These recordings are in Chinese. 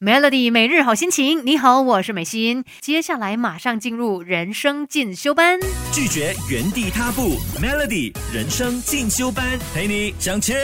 Melody 每日好心情，你好，我是美心。接下来马上进入人生进修班，拒绝原地踏步。Melody 人生进修班，陪你向前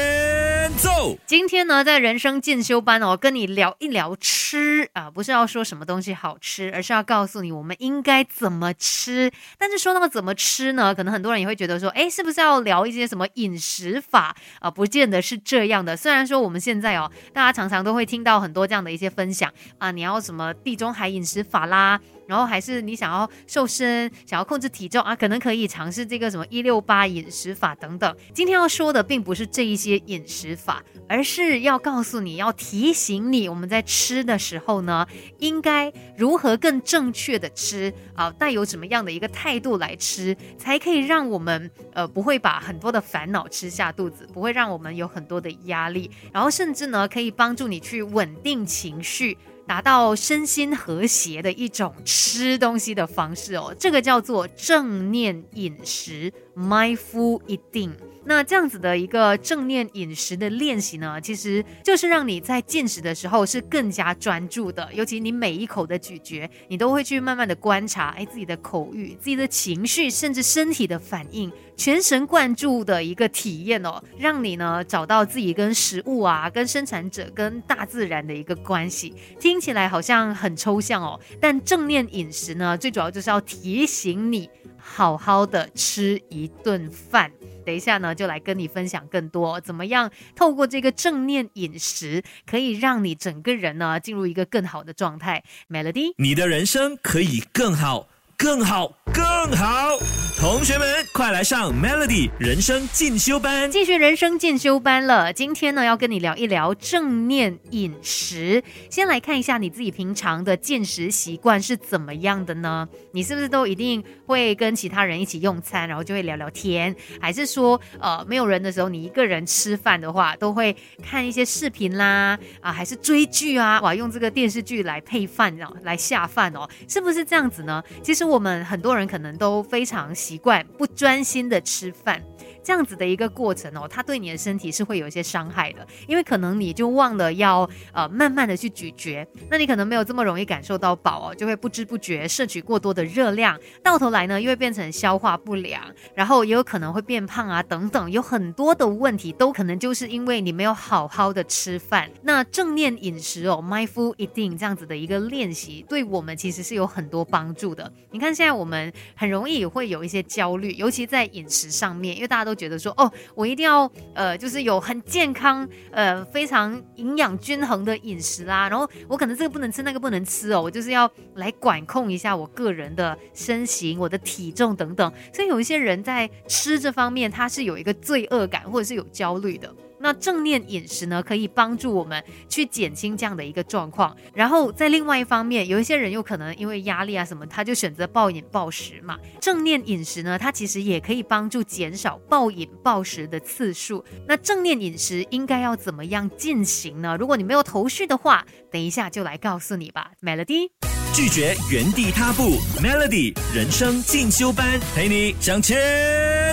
走。今天呢，在人生进修班哦，跟你聊一聊吃啊，不是要说什么东西好吃，而是要告诉你我们应该怎么吃。但是说那么怎么吃呢？可能很多人也会觉得说，哎，是不是要聊一些什么饮食法啊？不见得是这样的。虽然说我们现在哦，大家常常都会听到很多这样的一些分。享啊，你要什么地中海饮食法啦？然后还是你想要瘦身、想要控制体重啊，可能可以尝试这个什么一六八饮食法等等。今天要说的并不是这一些饮食法，而是要告诉你要提醒你，我们在吃的时候呢，应该如何更正确的吃啊，带有什么样的一个态度来吃，才可以让我们呃不会把很多的烦恼吃下肚子，不会让我们有很多的压力，然后甚至呢可以帮助你去稳定情绪。达到身心和谐的一种吃东西的方式哦，这个叫做正念饮食 （mindful eating）。那这样子的一个正念饮食的练习呢，其实就是让你在进食的时候是更加专注的，尤其你每一口的咀嚼，你都会去慢慢的观察，哎，自己的口欲、自己的情绪，甚至身体的反应，全神贯注的一个体验哦，让你呢找到自己跟食物啊、跟生产者、跟大自然的一个关系。听起来好像很抽象哦，但正念饮食呢，最主要就是要提醒你，好好的吃一顿饭。等一下呢，就来跟你分享更多，怎么样透过这个正念饮食，可以让你整个人呢进入一个更好的状态。Melody，你的人生可以更好。更好，更好！同学们，快来上 Melody 人生进修班，继续人生进修班了。今天呢，要跟你聊一聊正念饮食。先来看一下你自己平常的进食习惯是怎么样的呢？你是不是都一定会跟其他人一起用餐，然后就会聊聊天？还是说，呃，没有人的时候，你一个人吃饭的话，都会看一些视频啦？啊，还是追剧啊？哇，用这个电视剧来配饭，哦来下饭哦？是不是这样子呢？其实。我们很多人人可能都非常习惯不专心的吃饭。这样子的一个过程哦，它对你的身体是会有一些伤害的，因为可能你就忘了要呃慢慢的去咀嚼，那你可能没有这么容易感受到饱哦，就会不知不觉摄取过多的热量，到头来呢又会变成消化不良，然后也有可能会变胖啊等等，有很多的问题都可能就是因为你没有好好的吃饭。那正念饮食哦，mindful eating 这样子的一个练习，对我们其实是有很多帮助的。你看现在我们很容易会有一些焦虑，尤其在饮食上面，因为大家都。都觉得说哦，我一定要呃，就是有很健康呃，非常营养均衡的饮食啦。然后我可能这个不能吃，那个不能吃哦，我就是要来管控一下我个人的身形、我的体重等等。所以有一些人在吃这方面，他是有一个罪恶感，或者是有焦虑的。那正念饮食呢，可以帮助我们去减轻这样的一个状况。然后在另外一方面，有一些人又可能因为压力啊什么，他就选择暴饮暴食嘛。正念饮食呢，它其实也可以帮助减少暴饮暴食的次数。那正念饮食应该要怎么样进行呢？如果你没有头绪的话，等一下就来告诉你吧，Melody。拒绝原地踏步，Melody 人生进修班，陪你向前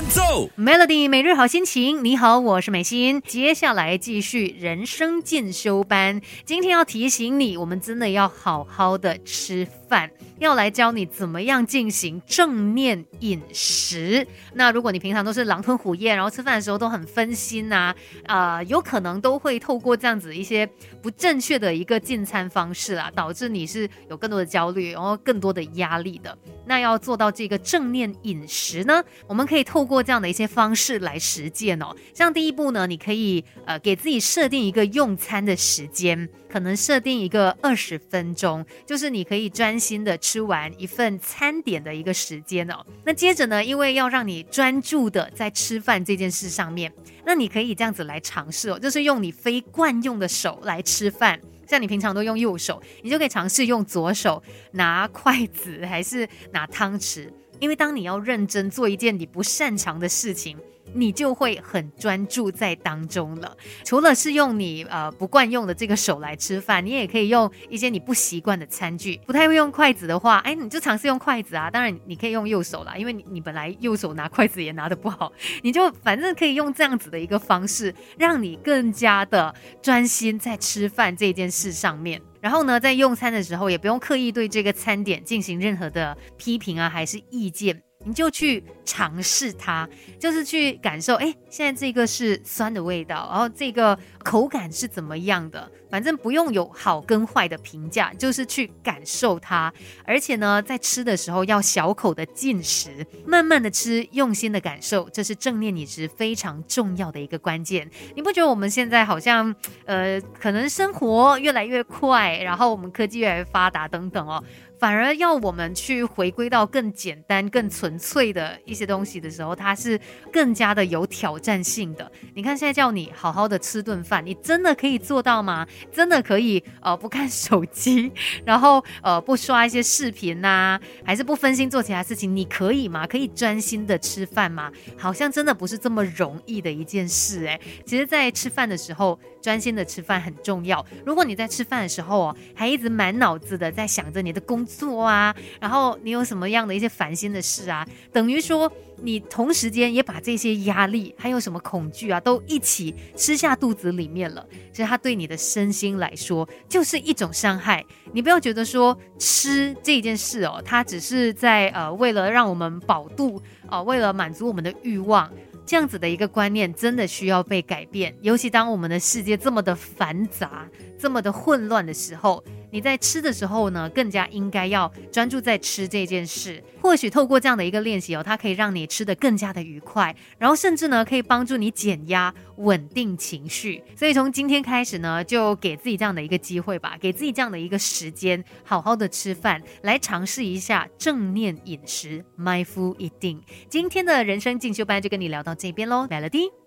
走。Melody 每日好心情，你好，我是美心。接下来继续人生进修班，今天要提醒你，我们真的要好好的吃饭，要来教你怎么样进行正念饮食。那如果你平常都是狼吞虎咽，然后吃饭的时候都很分心呐，啊，有可能都会透过这样子一些不正确的一个进餐方式啊，导致你是有更多的。焦虑，然后更多的压力的，那要做到这个正念饮食呢？我们可以透透过这样的一些方式来实践哦。像第一步呢，你可以呃给自己设定一个用餐的时间，可能设定一个二十分钟，就是你可以专心的吃完一份餐点的一个时间哦。那接着呢，因为要让你专注的在吃饭这件事上面，那你可以这样子来尝试哦，就是用你非惯用的手来吃饭。像你平常都用右手，你就可以尝试用左手拿筷子，还是拿汤匙。因为当你要认真做一件你不擅长的事情。你就会很专注在当中了。除了是用你呃不惯用的这个手来吃饭，你也可以用一些你不习惯的餐具。不太会用筷子的话，哎，你就尝试用筷子啊。当然你可以用右手啦，因为你你本来右手拿筷子也拿得不好，你就反正可以用这样子的一个方式，让你更加的专心在吃饭这件事上面。然后呢，在用餐的时候也不用刻意对这个餐点进行任何的批评啊，还是意见。你就去尝试它，就是去感受，哎，现在这个是酸的味道，然后这个口感是怎么样的？反正不用有好跟坏的评价，就是去感受它。而且呢，在吃的时候要小口的进食，慢慢的吃，用心的感受，这是正念饮食非常重要的一个关键。你不觉得我们现在好像，呃，可能生活越来越快，然后我们科技越来越发达等等哦。反而要我们去回归到更简单、更纯粹的一些东西的时候，它是更加的有挑战性的。你看，现在叫你好好的吃顿饭，你真的可以做到吗？真的可以呃不看手机，然后呃不刷一些视频呐，还是不分心做其他事情？你可以吗？可以专心的吃饭吗？好像真的不是这么容易的一件事诶。其实，在吃饭的时候，专心的吃饭很重要。如果你在吃饭的时候哦，还一直满脑子的在想着你的工作啊，然后你有什么样的一些烦心的事啊，等于说你同时间也把这些压力还有什么恐惧啊，都一起吃下肚子里面了。其实它对你的身心来说就是一种伤害。你不要觉得说吃这件事哦，它只是在呃为了让我们饱肚哦，为了满足我们的欲望。这样子的一个观念真的需要被改变，尤其当我们的世界这么的繁杂、这么的混乱的时候。你在吃的时候呢，更加应该要专注在吃这件事。或许透过这样的一个练习哦，它可以让你吃的更加的愉快，然后甚至呢，可以帮助你减压、稳定情绪。所以从今天开始呢，就给自己这样的一个机会吧，给自己这样的一个时间，好好的吃饭，来尝试一下正念饮食 （mindful eating）。今天的人生进修班就跟你聊到这边喽，Melody。